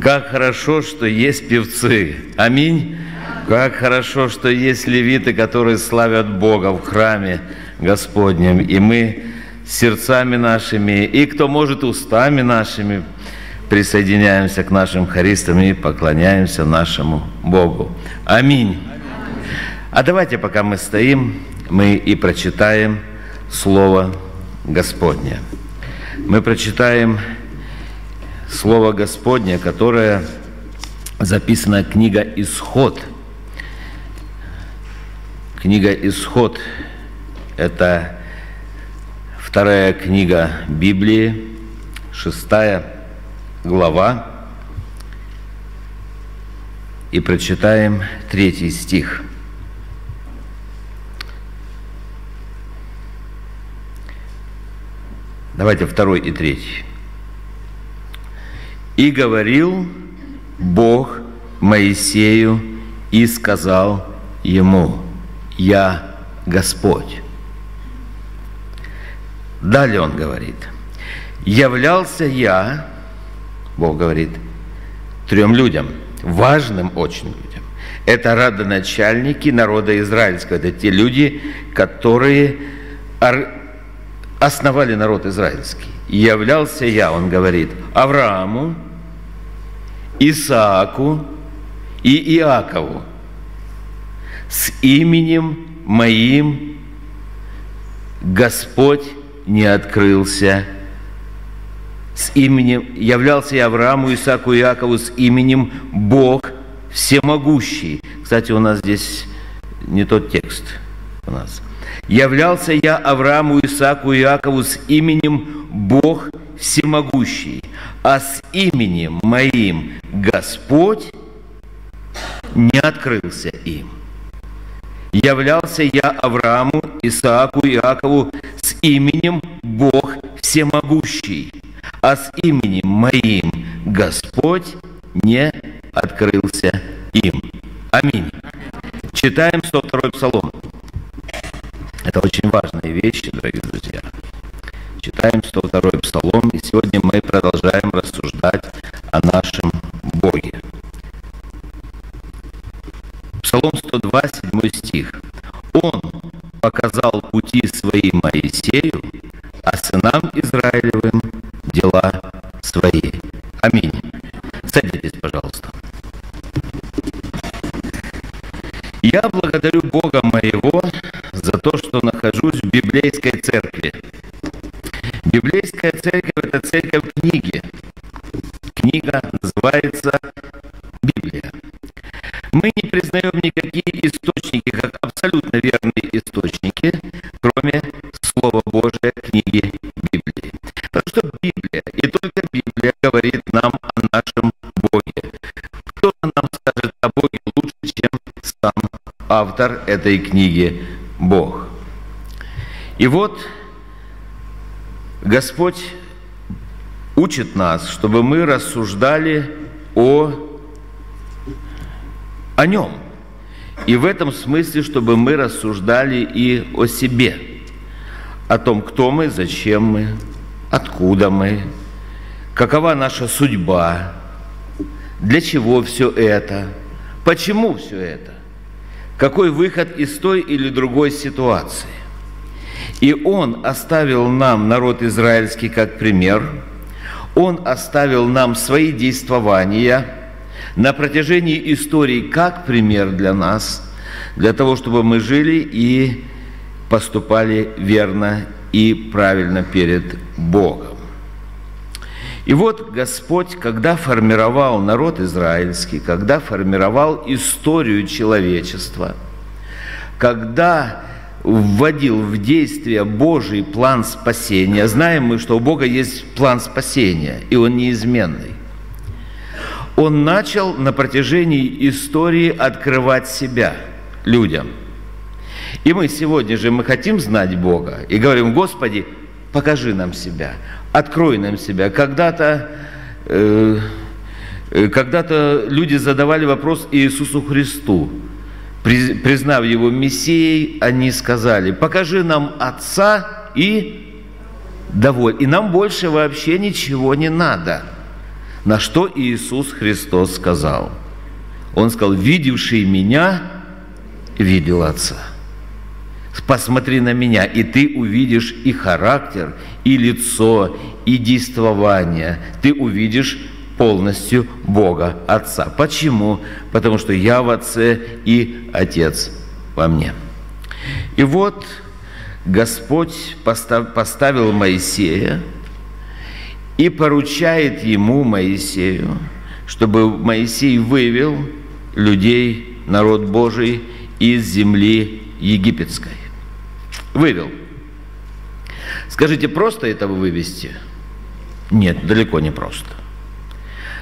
Как хорошо, что есть певцы. Аминь. Как хорошо, что есть левиты, которые славят Бога в храме Господнем. И мы сердцами нашими, и кто может устами нашими, присоединяемся к нашим хористам и поклоняемся нашему Богу. Аминь. А давайте, пока мы стоим, мы и прочитаем Слово Господне. Мы прочитаем Слово Господне, которое записана книга «Исход». Книга «Исход» – это вторая книга Библии, шестая глава, и прочитаем третий стих. Давайте второй и третий. «И говорил Бог Моисею и сказал ему, «Я Господь». Далее он говорит, «Являлся я, Бог говорит, трем людям, важным очень людям. Это родоначальники народа израильского, это те люди, которые основали народ израильский. являлся я, он говорит, Аврааму, Исааку и Иакову с именем моим Господь не открылся с именем, являлся я Аврааму, Исааку и Иакову с именем Бог Всемогущий. Кстати, у нас здесь не тот текст у нас. Являлся я Аврааму, Исааку и Иакову с именем Бог Всемогущий, а с именем моим Господь не открылся им. Являлся я Аврааму, Исааку Иакову с именем Бог Всемогущий, а с именем моим Господь не открылся им. Аминь. Читаем 102 Псалом. Это очень важные вещи, дорогие друзья. Читаем 102 Псалом, и сегодня мы продолжаем рассуждать о нашем Боге. Псалом 102, 7 стих. «Он показал пути свои Моисею, а сынам Израилевым дела свои». Аминь. Садитесь, пожалуйста. Я благодарю Бога моего за то, что нахожусь в библейской церкви. Автор этой книги Бог. И вот Господь учит нас, чтобы мы рассуждали о, о Нем. И в этом смысле, чтобы мы рассуждали и о себе, о том, кто мы, зачем мы, откуда мы, какова наша судьба, для чего все это, почему все это, какой выход из той или другой ситуации. И Он оставил нам народ израильский как пример, Он оставил нам свои действования на протяжении истории как пример для нас, для того, чтобы мы жили и поступали верно и правильно перед Богом. И вот Господь, когда формировал народ израильский, когда формировал историю человечества, когда вводил в действие Божий план спасения. Знаем мы, что у Бога есть план спасения, и он неизменный. Он начал на протяжении истории открывать себя людям. И мы сегодня же мы хотим знать Бога и говорим, Господи, покажи нам себя, открой нам себя. Когда-то э, э когда люди задавали вопрос Иисусу Христу – признав его Мессией, они сказали, покажи нам Отца и доволь. И нам больше вообще ничего не надо. На что Иисус Христос сказал? Он сказал, видевший меня, видел Отца. Посмотри на меня, и ты увидишь и характер, и лицо, и действование. Ты увидишь полностью Бога Отца. Почему? Потому что я в Отце и Отец во мне. И вот Господь поставил Моисея и поручает ему, Моисею, чтобы Моисей вывел людей, народ Божий, из земли египетской. Вывел. Скажите, просто этого вывести? Нет, далеко не просто.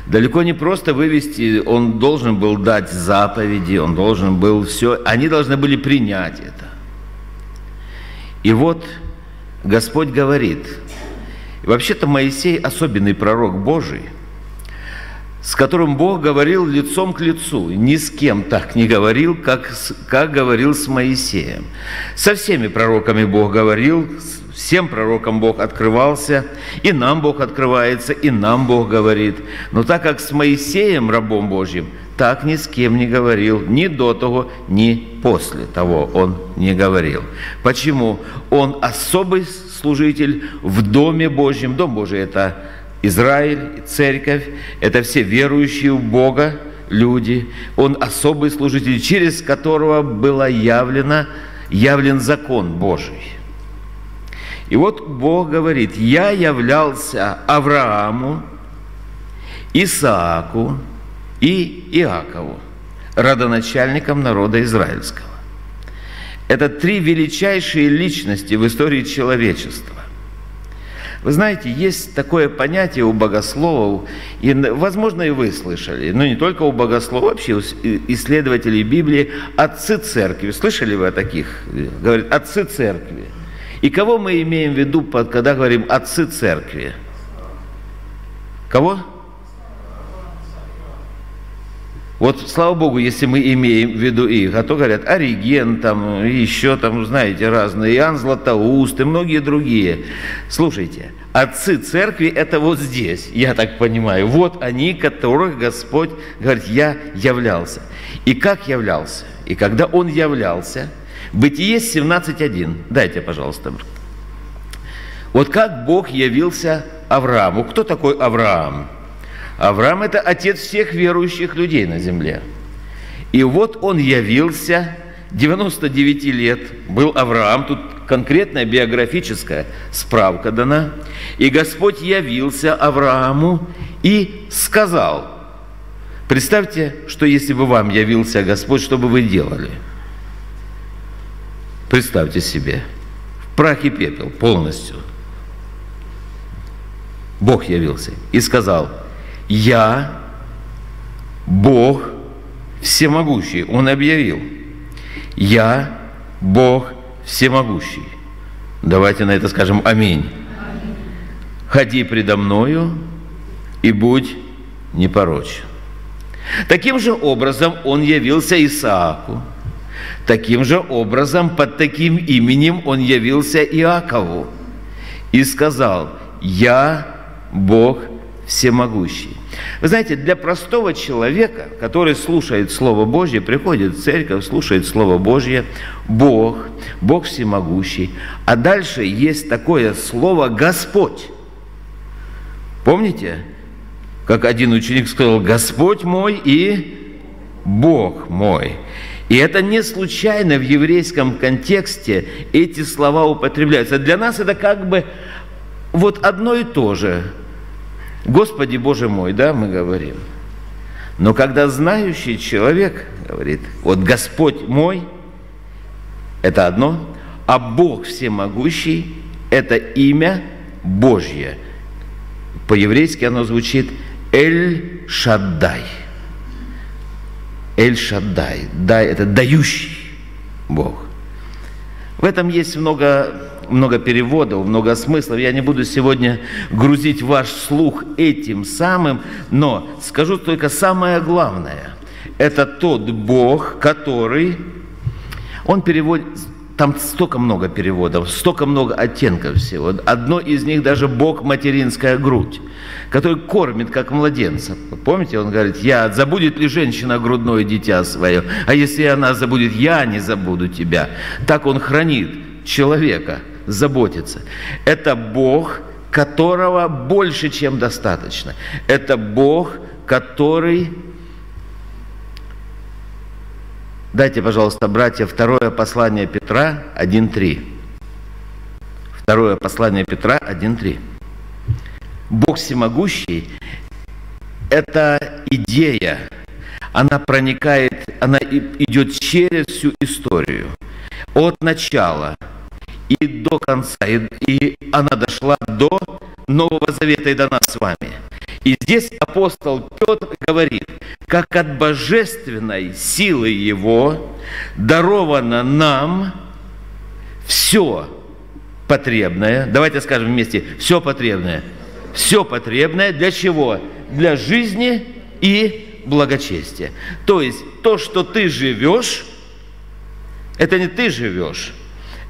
Далеко не просто вывести, он должен был дать заповеди, он должен был все, они должны были принять это. И вот Господь говорит, вообще-то Моисей особенный пророк Божий, с которым Бог говорил лицом к лицу, ни с кем так не говорил, как, как говорил с Моисеем. Со всеми пророками Бог говорил, Всем пророкам Бог открывался, и нам Бог открывается, и нам Бог говорит. Но так как с Моисеем, рабом Божьим, так ни с кем не говорил, ни до того, ни после того он не говорил. Почему? Он особый служитель в Доме Божьем. Дом Божий – это Израиль, церковь, это все верующие в Бога люди. Он особый служитель, через которого было явлено, явлен закон Божий. И вот Бог говорит, я являлся Аврааму, Исааку и Иакову, родоначальникам народа израильского. Это три величайшие личности в истории человечества. Вы знаете, есть такое понятие у богословов, и, возможно, и вы слышали, но не только у богословов, вообще у исследователей Библии, отцы церкви. Слышали вы о таких? Говорят, отцы церкви. И кого мы имеем в виду, когда говорим «отцы церкви»? Кого? Вот, слава Богу, если мы имеем в виду их, а то говорят Ориген, там, еще там, знаете, разные, Иоанн Златоуст и многие другие. Слушайте, отцы церкви – это вот здесь, я так понимаю. Вот они, которых Господь говорит, я являлся. И как являлся? И когда Он являлся – Бытие 17.1. Дайте, пожалуйста. Вот как Бог явился Аврааму. Кто такой Авраам? Авраам – это отец всех верующих людей на земле. И вот он явился, 99 лет был Авраам, тут конкретная биографическая справка дана. И Господь явился Аврааму и сказал, представьте, что если бы вам явился Господь, что бы вы делали – Представьте себе, в прах и пепел полностью. Бог явился и сказал, я Бог всемогущий. Он объявил, я Бог всемогущий. Давайте на это скажем аминь. Ходи предо мною и будь непорочен. Таким же образом он явился Исааку – Таким же образом, под таким именем он явился Иакову и сказал, «Я Бог всемогущий». Вы знаете, для простого человека, который слушает Слово Божье, приходит в церковь, слушает Слово Божье, Бог, Бог всемогущий. А дальше есть такое слово «Господь». Помните, как один ученик сказал, «Господь мой и Бог мой». И это не случайно в еврейском контексте эти слова употребляются. Для нас это как бы вот одно и то же. Господи Боже мой, да, мы говорим. Но когда знающий человек говорит, вот Господь мой, это одно, а Бог всемогущий – это имя Божье. По-еврейски оно звучит Эль-Шаддай – Эль-Шаддай, дай, это дающий Бог. В этом есть много, много переводов, много смыслов. Я не буду сегодня грузить ваш слух этим самым, но скажу только самое главное. Это тот Бог, который, он переводит, там столько много переводов, столько много оттенков всего. Одно из них даже Бог материнская грудь, который кормит как младенца. Помните, он говорит, я, забудет ли женщина грудное дитя свое, а если она забудет, я не забуду тебя. Так он хранит человека, заботится. Это Бог, которого больше, чем достаточно. Это Бог, который Дайте, пожалуйста, братья, второе послание Петра 1.3. Второе послание Петра 1.3. Бог всемогущий – это идея, она проникает, она идет через всю историю, от начала и до конца, и, и она дошла до Нового Завета и до нас с вами. И здесь апостол Петр говорит, как от божественной силы Его даровано нам все потребное. Давайте скажем вместе, все потребное. Все потребное для чего? Для жизни и благочестия. То есть то, что ты живешь, это не ты живешь,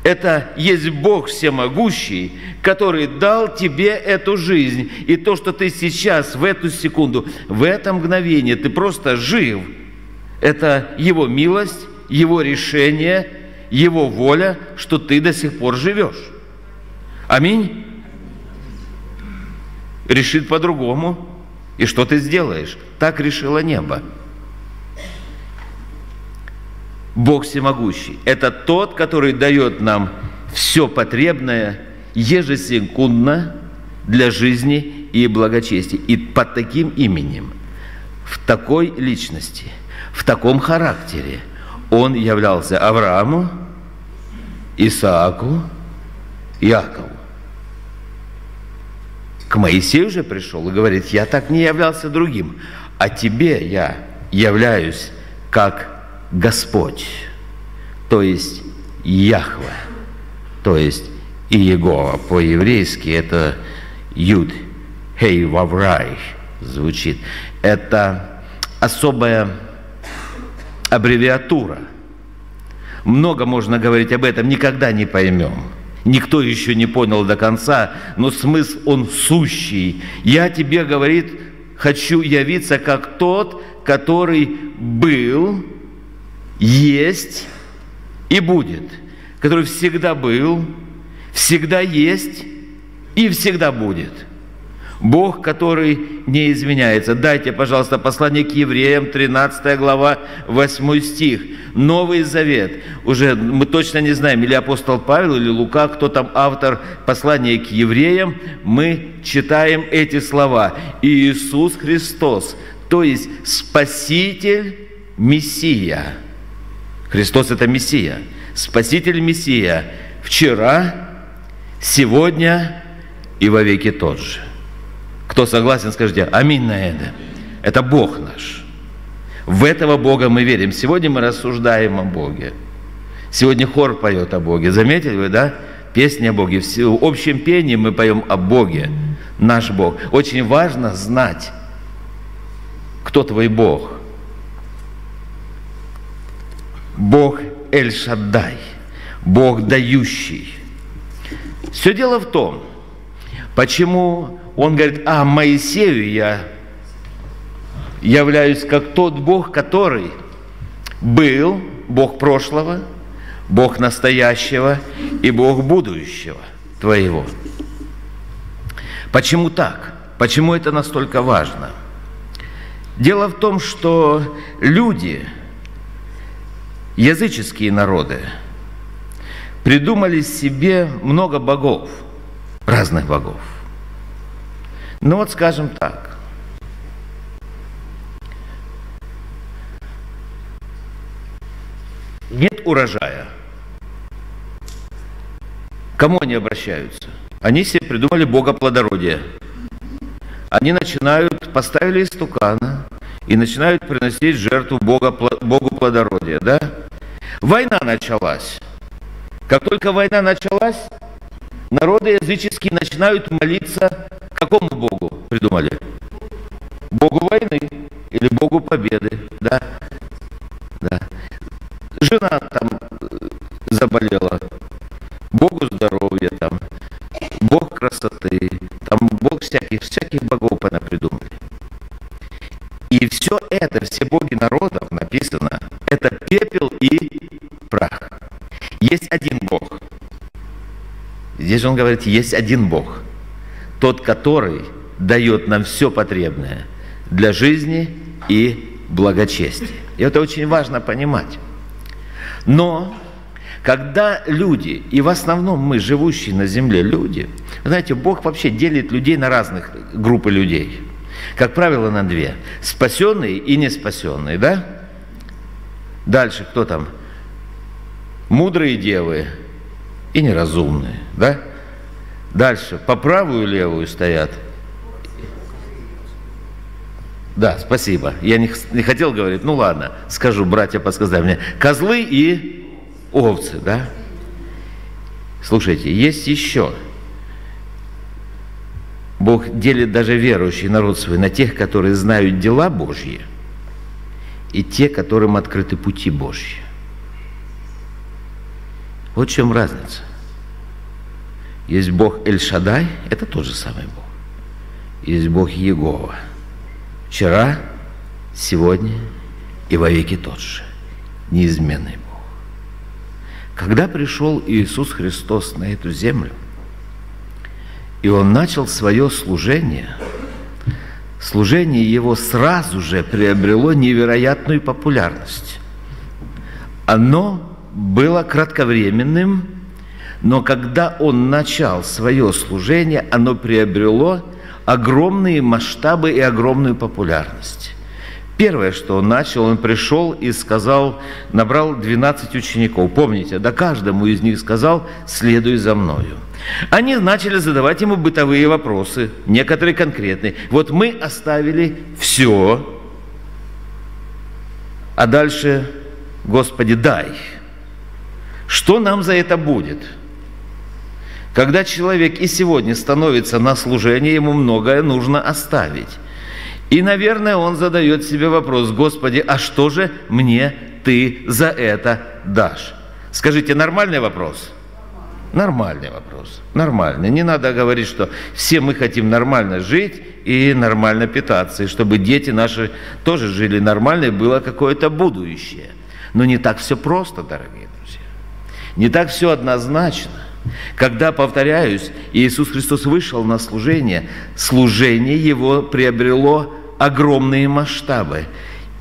это есть Бог всемогущий, который дал тебе эту жизнь. И то, что ты сейчас, в эту секунду, в это мгновение, ты просто жив, это Его милость, Его решение, Его воля, что ты до сих пор живешь. Аминь. Решит по-другому. И что ты сделаешь? Так решило небо. Бог всемогущий. Это тот, который дает нам все потребное ежесекундно для жизни и благочестия. И под таким именем, в такой личности, в таком характере он являлся Аврааму, Исааку, Якову. К Моисею же пришел и говорит, я так не являлся другим, а тебе я являюсь как Господь, то есть Яхве, то есть Иегова. По-еврейски это Юд, Хей, Ваврай звучит. Это особая аббревиатура. Много можно говорить об этом, никогда не поймем. Никто еще не понял до конца, но смысл он сущий. Я тебе, говорит, хочу явиться как тот, который был, есть и будет, который всегда был, всегда есть и всегда будет. Бог, который не изменяется. Дайте, пожалуйста, послание к евреям, 13 глава, 8 стих. Новый Завет. Уже мы точно не знаем, или апостол Павел, или Лука, кто там автор послания к евреям. Мы читаем эти слова. Иисус Христос, то есть Спаситель, Мессия – Христос – это Мессия, Спаситель Мессия вчера, сегодня и во веки тот же. Кто согласен, скажите «Аминь» на это. Это Бог наш. В этого Бога мы верим. Сегодня мы рассуждаем о Боге. Сегодня хор поет о Боге. Заметили вы, да? Песни о Боге. В общем пении мы поем о Боге, наш Бог. Очень важно знать, кто твой Бог – Бог Эль-Шаддай, Бог дающий. Все дело в том, почему он говорит, а Моисею я являюсь как тот Бог, который был Бог прошлого, Бог настоящего и Бог будущего твоего. Почему так? Почему это настолько важно? Дело в том, что люди – языческие народы придумали себе много богов, разных богов. Ну вот скажем так, нет урожая. Кому они обращаются? Они себе придумали бога плодородия. Они начинают, поставили истукана и начинают приносить жертву Бога, Богу плодородия, да? Война началась. Как только война началась, народы языческие начинают молиться какому Богу придумали? Богу войны или Богу победы, да? да. Жена там э, заболела, Богу здоровья там, Бог красоты, там Бог всяких, всяких богов понапридумали. И все это, все боги народов написано, это пепел и есть один Бог. Здесь он говорит, есть один Бог. Тот, который дает нам все потребное для жизни и благочестия. И это очень важно понимать. Но когда люди, и в основном мы, живущие на земле люди, знаете, Бог вообще делит людей на разных группы людей. Как правило, на две. Спасенные и неспасенные, да? Дальше кто там? Мудрые девы и неразумные, да? Дальше по правую и левую стоят. Да, спасибо. Я не, не хотел говорить, ну ладно, скажу, братья подсказали мне. Козлы и овцы, да? Слушайте, есть еще. Бог делит даже верующий народ свой на тех, которые знают дела Божьи, и те, которым открыты пути Божьи. Вот в чем разница. Есть Бог Эль-Шадай, это тот же самый Бог. Есть Бог Егова. Вчера, сегодня и вовеки тот же. Неизменный Бог. Когда пришел Иисус Христос на эту землю, и Он начал свое служение, служение Его сразу же приобрело невероятную популярность. Оно было кратковременным, но когда он начал свое служение, оно приобрело огромные масштабы и огромную популярность. Первое, что он начал, он пришел и сказал, набрал 12 учеников. Помните, да каждому из них сказал, следуй за мною. Они начали задавать ему бытовые вопросы, некоторые конкретные. Вот мы оставили все, а дальше, Господи, дай. Что нам за это будет? Когда человек и сегодня становится на служение, ему многое нужно оставить. И, наверное, он задает себе вопрос, Господи, а что же мне ты за это дашь? Скажите, нормальный вопрос? Нормальный вопрос. Нормальный. Не надо говорить, что все мы хотим нормально жить и нормально питаться, и чтобы дети наши тоже жили нормально, и было какое-то будущее. Но не так все просто, дорогие. Не так все однозначно. Когда, повторяюсь, Иисус Христос вышел на служение, служение Его приобрело огромные масштабы.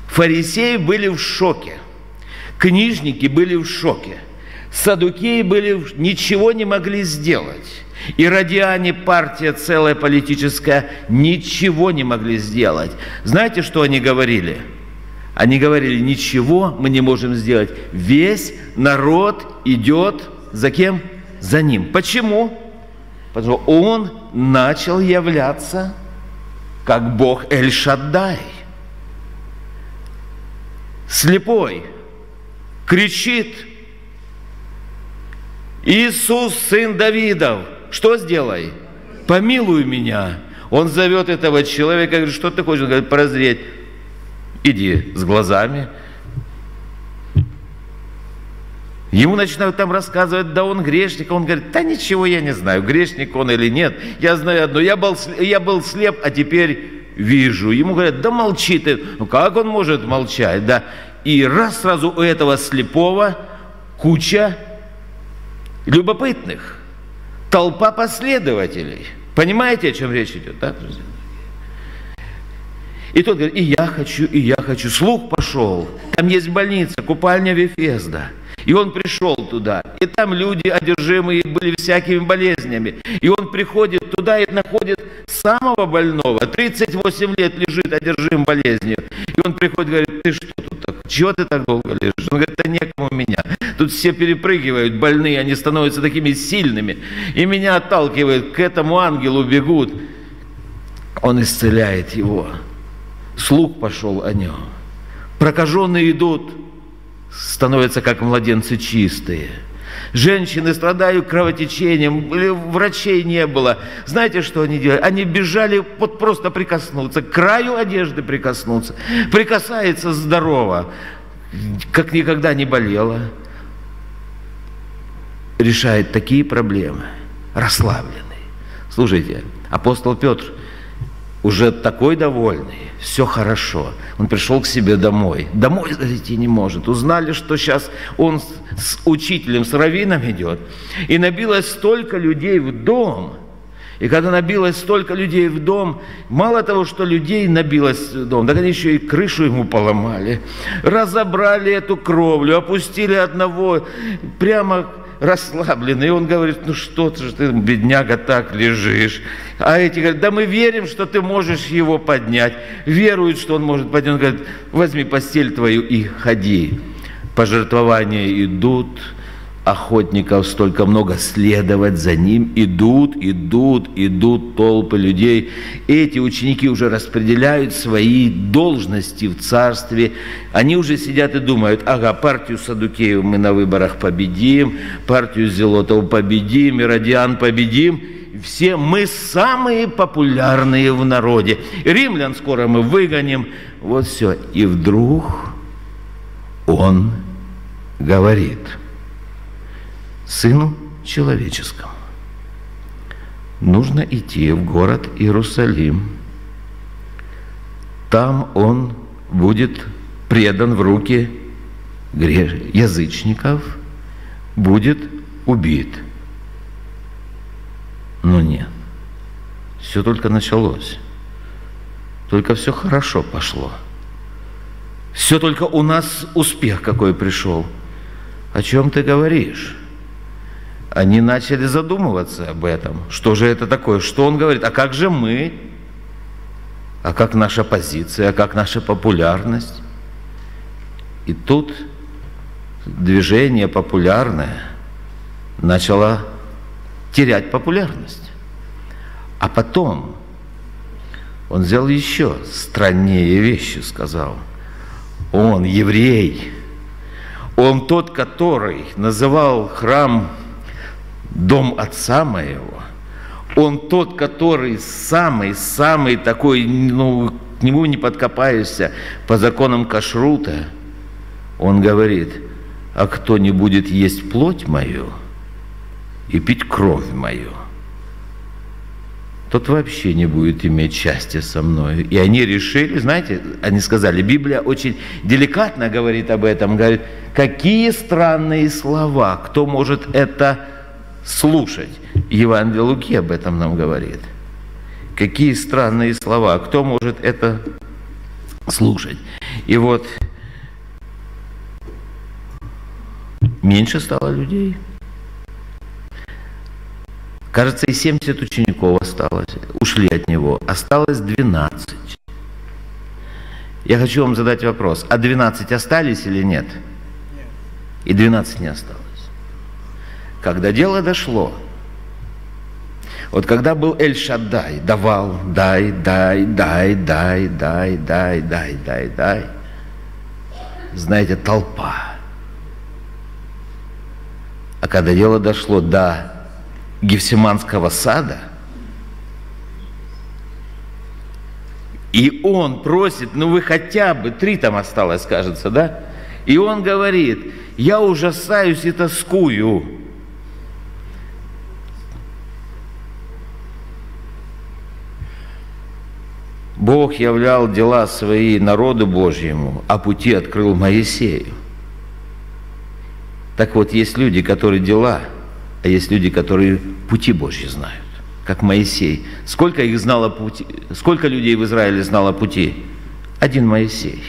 Фарисеи были в шоке, книжники были в шоке, садукеи были, в... ничего не могли сделать. И радиане, партия целая политическая, ничего не могли сделать. Знаете, что они говорили? Они говорили, ничего мы не можем сделать. Весь народ идет за кем? за ним. Почему? Потому что он начал являться как Бог Эль-Шаддай. Слепой кричит, Иисус, сын Давидов, что сделай? Помилуй меня. Он зовет этого человека, говорит, что ты хочешь? Он говорит, прозреть. Иди с глазами, Ему начинают там рассказывать, да он грешник. Он говорит, да ничего я не знаю, грешник он или нет. Я знаю одно, я был, я был слеп, а теперь вижу. Ему говорят, да молчи ты. Ну как он может молчать, да? И раз сразу у этого слепого куча любопытных, толпа последователей. Понимаете, о чем речь идет, да, друзья? И тот говорит, и я хочу, и я хочу. Слух пошел. Там есть больница, купальня Вефезда. И он пришел туда, и там люди одержимые были всякими болезнями. И он приходит туда и находит самого больного, 38 лет лежит одержим болезнью. И он приходит и говорит, ты что тут так, чего ты так долго лежишь? Он говорит, да некому меня. Тут все перепрыгивают, больные, они становятся такими сильными. И меня отталкивают, к этому ангелу бегут. Он исцеляет его. Слух пошел о нем. Прокаженные идут, становятся как младенцы чистые. Женщины страдают кровотечением, врачей не было. Знаете, что они делали? Они бежали вот просто прикоснуться, к краю одежды прикоснуться. Прикасается здорово, как никогда не болела. Решает такие проблемы, расслабленный. Слушайте, апостол Петр уже такой довольный, все хорошо. Он пришел к себе домой. Домой зайти не может. Узнали, что сейчас он с учителем, с раввином идет. И набилось столько людей в дом. И когда набилось столько людей в дом, мало того, что людей набилось в дом, так они еще и крышу ему поломали. Разобрали эту кровлю, опустили одного прямо расслабленный. И он говорит, ну что ты, ты, бедняга, так лежишь. А эти говорят, да мы верим, что ты можешь его поднять. Веруют, что он может поднять. Он говорит, возьми постель твою и ходи. Пожертвования идут, охотников столько много, следовать за ним. Идут, идут, идут толпы людей. Эти ученики уже распределяют свои должности в царстве. Они уже сидят и думают, ага, партию Садукеев мы на выборах победим, партию Зелотов победим, Иродиан победим. Все мы самые популярные в народе. Римлян скоро мы выгоним. Вот все. И вдруг он говорит – Сыну Человеческому. Нужно идти в город Иерусалим. Там он будет предан в руки язычников, будет убит. Но нет, все только началось. Только все хорошо пошло. Все только у нас успех какой пришел. О чем ты говоришь? Они начали задумываться об этом. Что же это такое? Что он говорит? А как же мы? А как наша позиция? А как наша популярность? И тут движение популярное начало терять популярность. А потом он сделал еще страннее вещи, сказал. Он еврей. Он тот, который называл храм дом отца моего, он тот, который самый-самый такой, ну, к нему не подкопаешься по законам кашрута. Он говорит, а кто не будет есть плоть мою и пить кровь мою, тот вообще не будет иметь счастья со мной. И они решили, знаете, они сказали, Библия очень деликатно говорит об этом, говорит, какие странные слова, кто может это слушать. Евангелие Луки об этом нам говорит. Какие странные слова. Кто может это слушать? И вот меньше стало людей. Кажется, и 70 учеников осталось, ушли от него. Осталось 12. Я хочу вам задать вопрос. А 12 остались или нет? И 12 не осталось. Когда дело дошло, вот когда был Эль-Шаддай, давал, дай, дай, дай, дай, дай, дай, дай, дай, дай, знаете, толпа. А когда дело дошло до Гефсиманского сада, и он просит, ну вы хотя бы, три там осталось, кажется, да? И он говорит, я ужасаюсь и тоскую, Бог являл дела свои народу Божьему, а пути открыл Моисею. Так вот, есть люди, которые дела, а есть люди, которые пути Божьи знают, как Моисей. Сколько их знало пути, сколько людей в Израиле знало пути? Один Моисей.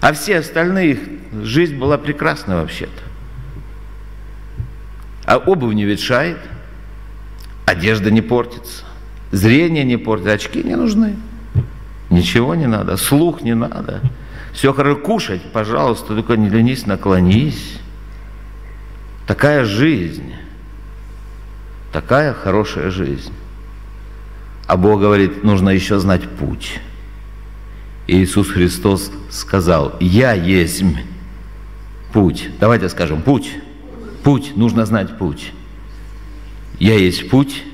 А все остальные, жизнь была прекрасна вообще-то. А обувь не ветшает, одежда не портится. Зрение не портит, очки не нужны. Ничего не надо, слух не надо. Все хорошо кушать, пожалуйста, только не ленись, наклонись. Такая жизнь, такая хорошая жизнь. А Бог говорит, нужно еще знать путь. И Иисус Христос сказал, я есть путь. Давайте скажем, путь. Путь, нужно знать путь. Я есть путь,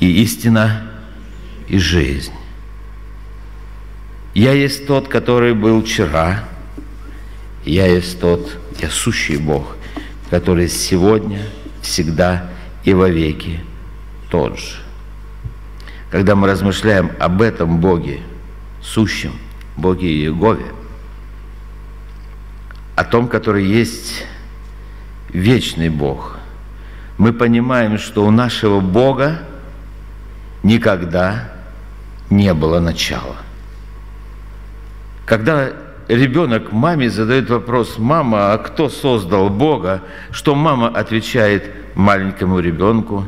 и истина, и жизнь. Я есть тот, который был вчера, я есть тот, я сущий Бог, который сегодня, всегда и вовеки тот же. когда мы размышляем об этом Боге, сущем, Боге Иегове, о том, который есть вечный Бог, мы понимаем, что у нашего Бога никогда не было начала. Когда ребенок маме задает вопрос, мама, а кто создал Бога? Что мама отвечает маленькому ребенку?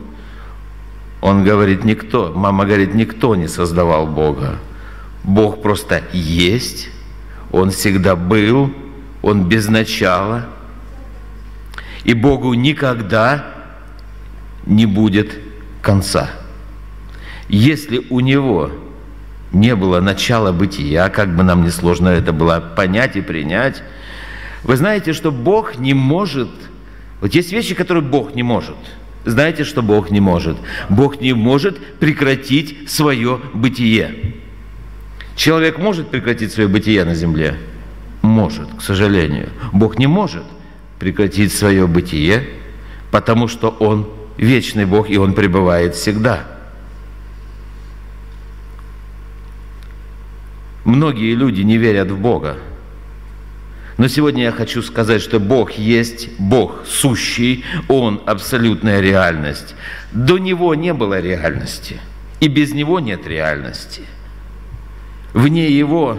Он говорит, никто. Мама говорит, никто не создавал Бога. Бог просто есть, Он всегда был, Он без начала. И Богу никогда не будет конца. Если у Него не было начала бытия, как бы нам несложно это было понять и принять. Вы знаете, что Бог не может, вот есть вещи, которые Бог не может. Знаете, что Бог не может? Бог не может прекратить свое бытие. Человек может прекратить свое бытие на земле? Может, к сожалению. Бог не может прекратить свое бытие, потому что Он вечный Бог, и Он пребывает всегда – Многие люди не верят в Бога. Но сегодня я хочу сказать, что Бог есть Бог сущий, Он абсолютная реальность. До Него не было реальности, и без Него нет реальности. Вне Его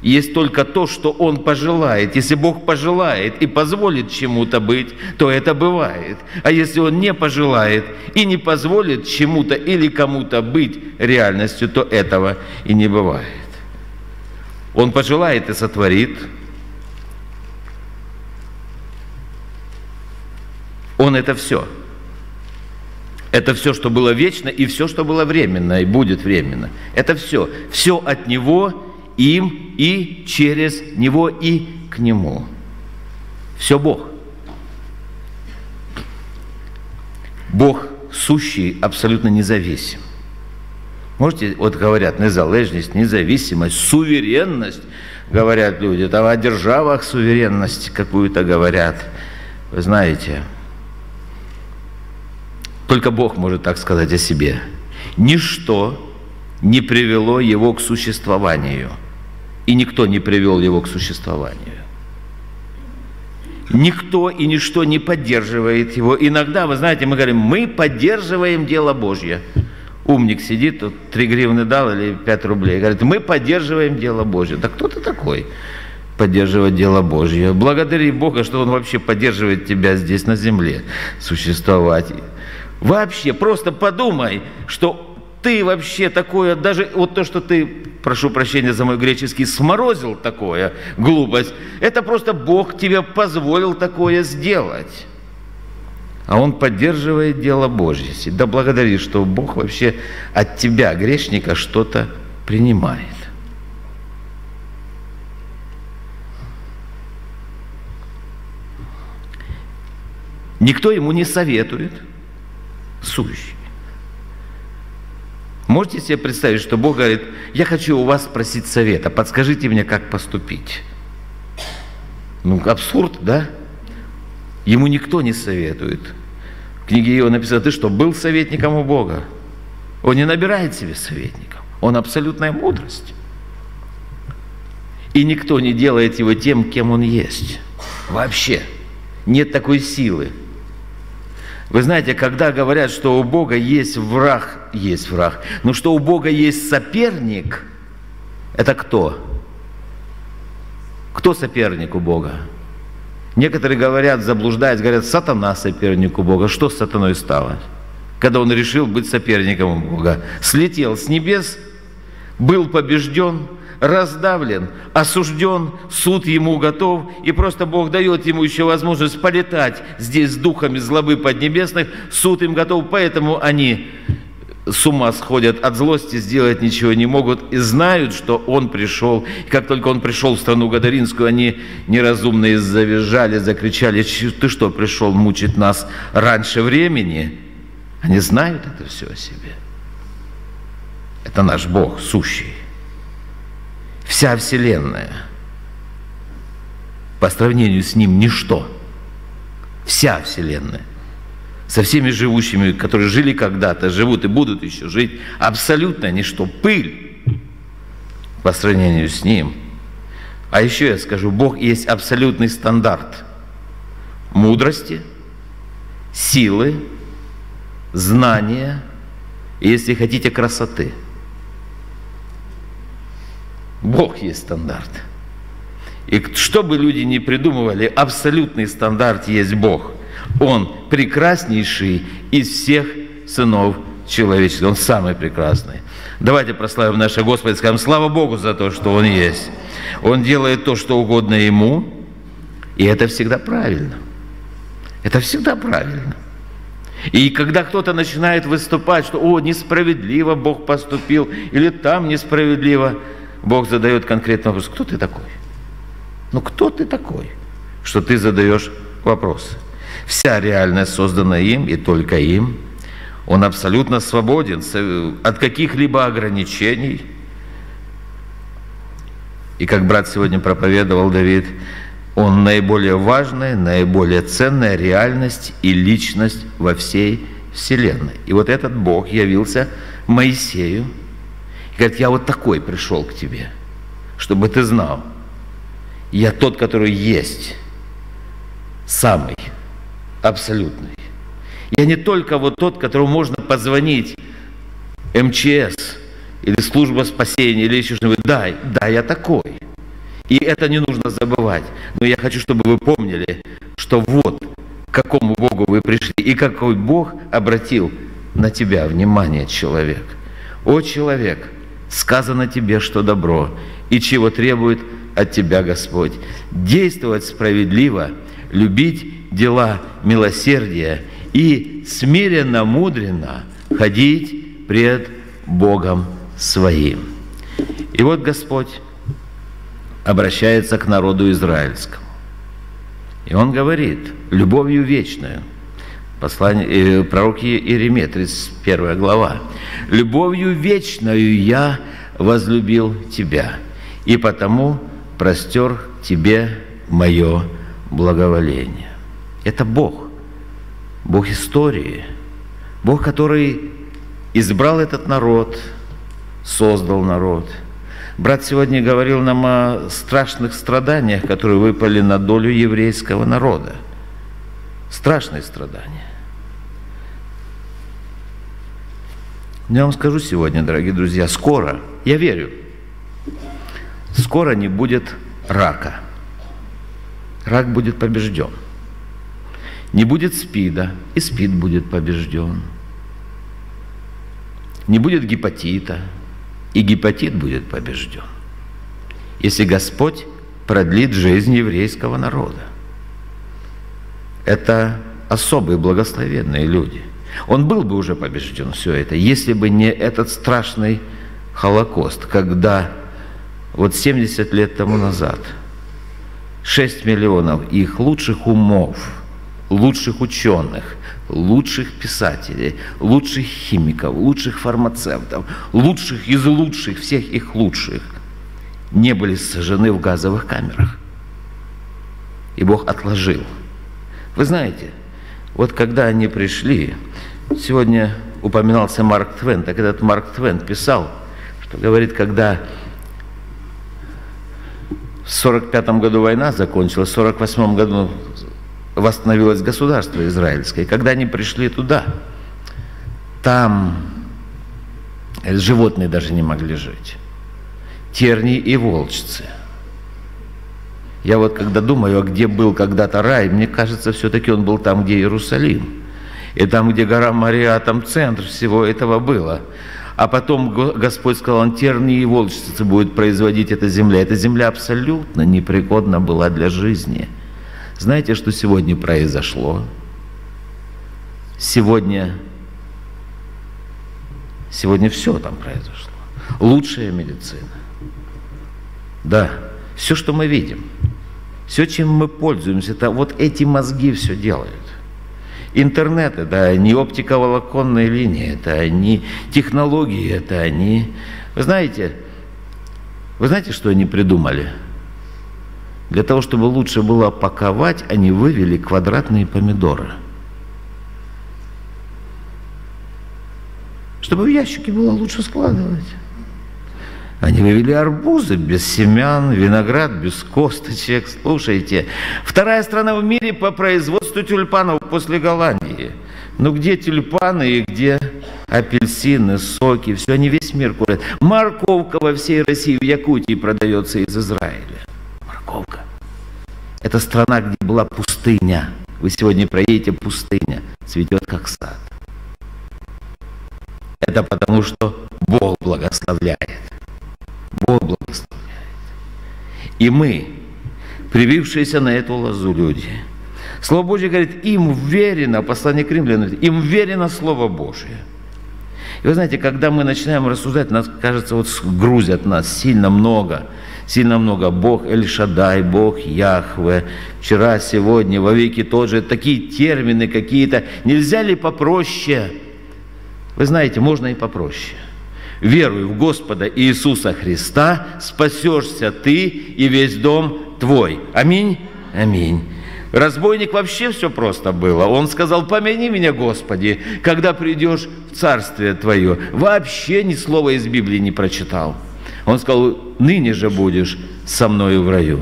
есть только то, что Он пожелает. Если Бог пожелает и позволит чему-то быть, то это бывает. А если Он не пожелает и не позволит чему-то или кому-то быть реальностью, то этого и не бывает. Он пожелает и сотворит. Он это все. Это все, что было вечно, и все, что было временно, и будет временно. Это все. Все от Него, им, и через Него, и к Нему. Все Бог. Бог сущий, абсолютно независим. Можете, вот говорят, незалежність, независимость, суверенность, говорят люди, там о державах суверенность какую-то говорят. Вы знаете, только Бог может так сказать о себе. Ничто не привело его к существованию, и никто не привел его к существованию. Никто и ничто не поддерживает его. Иногда, вы знаете, мы говорим, мы поддерживаем дело Божье умник сидит, тут 3 гривны дал или 5 рублей. Говорит, мы поддерживаем дело Божье. Да кто ты такой? поддерживать дело Божье. Благодари Бога, что Он вообще поддерживает тебя здесь на земле существовать. Вообще, просто подумай, что ты вообще такое, даже вот то, что ты, прошу прощения за мой греческий, сморозил такое, глупость, это просто Бог тебе позволил такое сделать а он поддерживает дело Божье. Да благодари, что Бог вообще от тебя, грешника, что-то принимает. Никто ему не советует сущий. Можете себе представить, что Бог говорит, я хочу у вас спросить совета, подскажите мне, как поступить. Ну, абсурд, да? Ему никто не советует. В книге его написано, ты что, был советником у Бога? Он не набирает себе советников. Он абсолютная мудрость. И никто не делает его тем, кем он есть. Вообще. Нет такой силы. Вы знаете, когда говорят, что у Бога есть враг, есть враг, но что у Бога есть соперник, это кто? Кто соперник у Бога? Некоторые говорят, заблуждаясь, говорят, сатана сопернику Бога. Что с сатаной стало? Когда он решил быть соперником Бога. Слетел с небес, был побежден, раздавлен, осужден, суд ему готов, и просто Бог дает ему еще возможность полетать здесь с духами злобы поднебесных, суд им готов, поэтому они с ума сходят от злости, сделать ничего не могут и знают, что он пришел. И как только он пришел в страну Гадаринскую, они неразумные завизжали, закричали, ты что, пришел мучить нас раньше времени? Они знают это все о себе. Это наш Бог сущий. Вся Вселенная по сравнению с Ним ничто. Вся Вселенная со всеми живущими, которые жили когда-то, живут и будут еще жить, абсолютно ничто, пыль по сравнению с Ним. А еще я скажу, Бог есть абсолютный стандарт мудрости, силы, знания и, если хотите, красоты. Бог есть стандарт. И что бы люди ни придумывали, абсолютный стандарт есть Бог. Он прекраснейший из всех сынов человечества. Он самый прекрасный. Давайте прославим нашего Господа и скажем, слава Богу за то, что Он есть. Он делает то, что угодно Ему, и это всегда правильно. Это всегда правильно. И когда кто-то начинает выступать, что «О, несправедливо Бог поступил», или «там несправедливо», Бог задает конкретный вопрос. Кто ты такой? Ну, кто ты такой, что ты задаешь вопросы? Вся реальность создана им и только им. Он абсолютно свободен от каких-либо ограничений. И как брат сегодня проповедовал Давид, он наиболее важная, наиболее ценная реальность и личность во всей Вселенной. И вот этот Бог явился Моисею и говорит, я вот такой пришел к тебе, чтобы ты знал, я тот, который есть, самый, абсолютный. Я не только вот тот, которому можно позвонить МЧС или служба спасения или еще что-нибудь. Да, да, я такой. И это не нужно забывать. Но я хочу, чтобы вы помнили, что вот к какому Богу вы пришли и какой Бог обратил на тебя внимание, человек. О, человек, сказано тебе, что добро, и чего требует от тебя Господь. Действовать справедливо, любить дела милосердия и смиренно, мудренно ходить пред Богом своим. И вот Господь обращается к народу израильскому. И он говорит, любовью вечную, послание, э, пророк Иеремия, 31 глава, «Любовью вечную я возлюбил тебя, и потому простер тебе мое благоволение». Это Бог, Бог истории, Бог, который избрал этот народ, создал народ – Брат сегодня говорил нам о страшных страданиях, которые выпали на долю еврейского народа. Страшные страдания. Я вам скажу сегодня, дорогие друзья, скоро, я верю, скоро не будет рака. Рак будет побежден. Не будет СПИДа, и СПИД будет побежден. Не будет гепатита, и гепатит будет побежден, если Господь продлит жизнь еврейского народа. Это особые благословенные люди. Он был бы уже побежден все это, если бы не этот страшный Холокост, когда вот 70 лет тому назад 6 миллионов их лучших умов, лучших ученых, лучших писателей, лучших химиков, лучших фармацевтов, лучших из лучших, всех их лучших, не были сожжены в газовых камерах. И Бог отложил. Вы знаете, вот когда они пришли, сегодня упоминался Марк Твен, так этот Марк Твен писал, что говорит, когда в 45 году война закончилась, в 48 году восстановилось государство израильское. Когда они пришли туда, там животные даже не могли жить. Терни и волчцы. Я вот когда думаю, а где был когда-то рай, мне кажется, все-таки он был там, где Иерусалим. И там, где гора Мария, там центр всего этого было. А потом Господь сказал, он терни и волчцы будет производить эта земля. Эта земля абсолютно непригодна была для жизни – знаете, что сегодня произошло? Сегодня, сегодня все там произошло. Лучшая медицина. Да, все, что мы видим, все, чем мы пользуемся, это вот эти мозги все делают интернет, это не оптиковолоконные линии, это они, технологии, это они. Вы знаете, вы знаете, что они придумали? Для того, чтобы лучше было паковать, они вывели квадратные помидоры. Чтобы в ящике было лучше складывать. Они вывели арбузы без семян, виноград без косточек. Слушайте, вторая страна в мире по производству тюльпанов после Голландии. Ну где тюльпаны и где апельсины, соки, все, они весь мир курят. Морковка во всей России, в Якутии продается из Израиля. Морковка. Это страна, где была пустыня. Вы сегодня проедете пустыня, цветет как сад. Это потому, что Бог благословляет. Бог благословляет. И мы, привившиеся на эту лозу люди, Слово Божье говорит, им верено, послание к римлянам, им верено Слово Божье. И вы знаете, когда мы начинаем рассуждать, нас, кажется, вот грузят нас сильно много, сильно много. Бог Эль-Шадай, Бог Яхве, вчера, сегодня, во веки тот же. Такие термины какие-то. Нельзя ли попроще? Вы знаете, можно и попроще веруй в Господа Иисуса Христа, спасешься ты и весь дом твой. Аминь? Аминь. Разбойник вообще все просто было. Он сказал, помяни меня, Господи, когда придешь в Царствие Твое. Вообще ни слова из Библии не прочитал. Он сказал, ныне же будешь со мною в раю.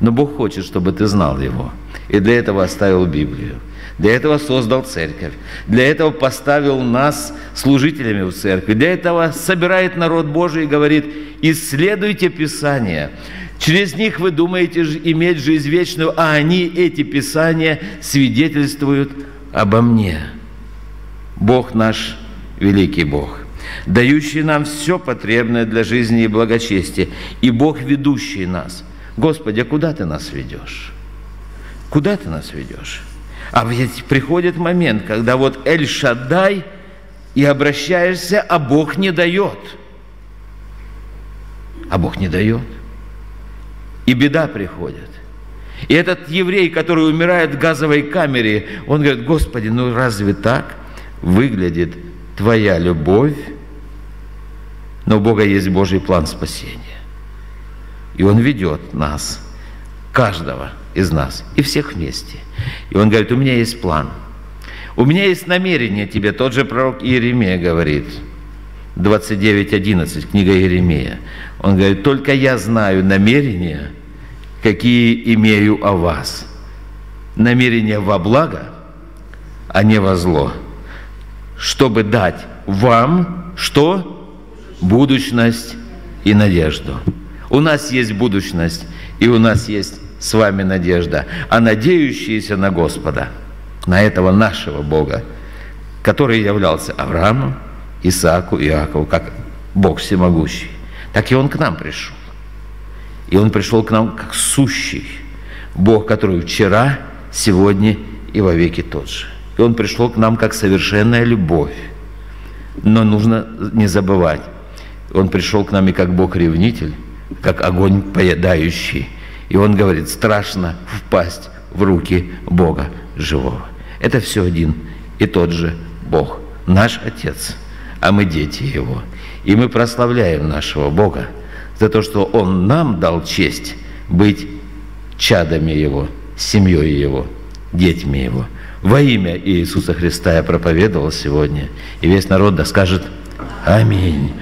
Но Бог хочет, чтобы ты знал Его. И для этого оставил Библию. Для этого создал церковь. Для этого поставил нас служителями в церкви. Для этого собирает народ Божий и говорит, исследуйте Писание. Через них вы думаете иметь жизнь вечную, а они, эти Писания, свидетельствуют обо мне. Бог наш, великий Бог, дающий нам все потребное для жизни и благочестия, и Бог, ведущий нас. Господи, а куда Ты нас ведешь? Куда Ты нас ведешь? А ведь приходит момент, когда вот Эль-Шадай и обращаешься, а Бог не дает. А Бог не дает. И беда приходит. И этот еврей, который умирает в газовой камере, он говорит, Господи, ну разве так выглядит Твоя любовь? Но у Бога есть Божий план спасения. И Он ведет нас, каждого из нас, и всех вместе – и он говорит, у меня есть план. У меня есть намерение тебе. Тот же пророк Иеремия говорит, 29.11, книга Иеремия. Он говорит, только я знаю намерения, какие имею о вас. Намерения во благо, а не во зло. Чтобы дать вам что? Будущность и надежду. У нас есть будущность, и у нас есть с вами надежда, а надеющиеся на Господа, на этого нашего Бога, который являлся Авраамом, Исааку, Иакову, как Бог всемогущий, так и Он к нам пришел. И Он пришел к нам как сущий Бог, который вчера, сегодня и во веки тот же. И Он пришел к нам как совершенная любовь. Но нужно не забывать, Он пришел к нам и как Бог-ревнитель, как огонь поедающий – и он говорит, страшно впасть в руки Бога живого. Это все один и тот же Бог, наш Отец, а мы дети Его. И мы прославляем нашего Бога за то, что Он нам дал честь быть чадами Его, семьей Его, детьми Его. Во имя Иисуса Христа я проповедовал сегодня, и весь народ да скажет Аминь.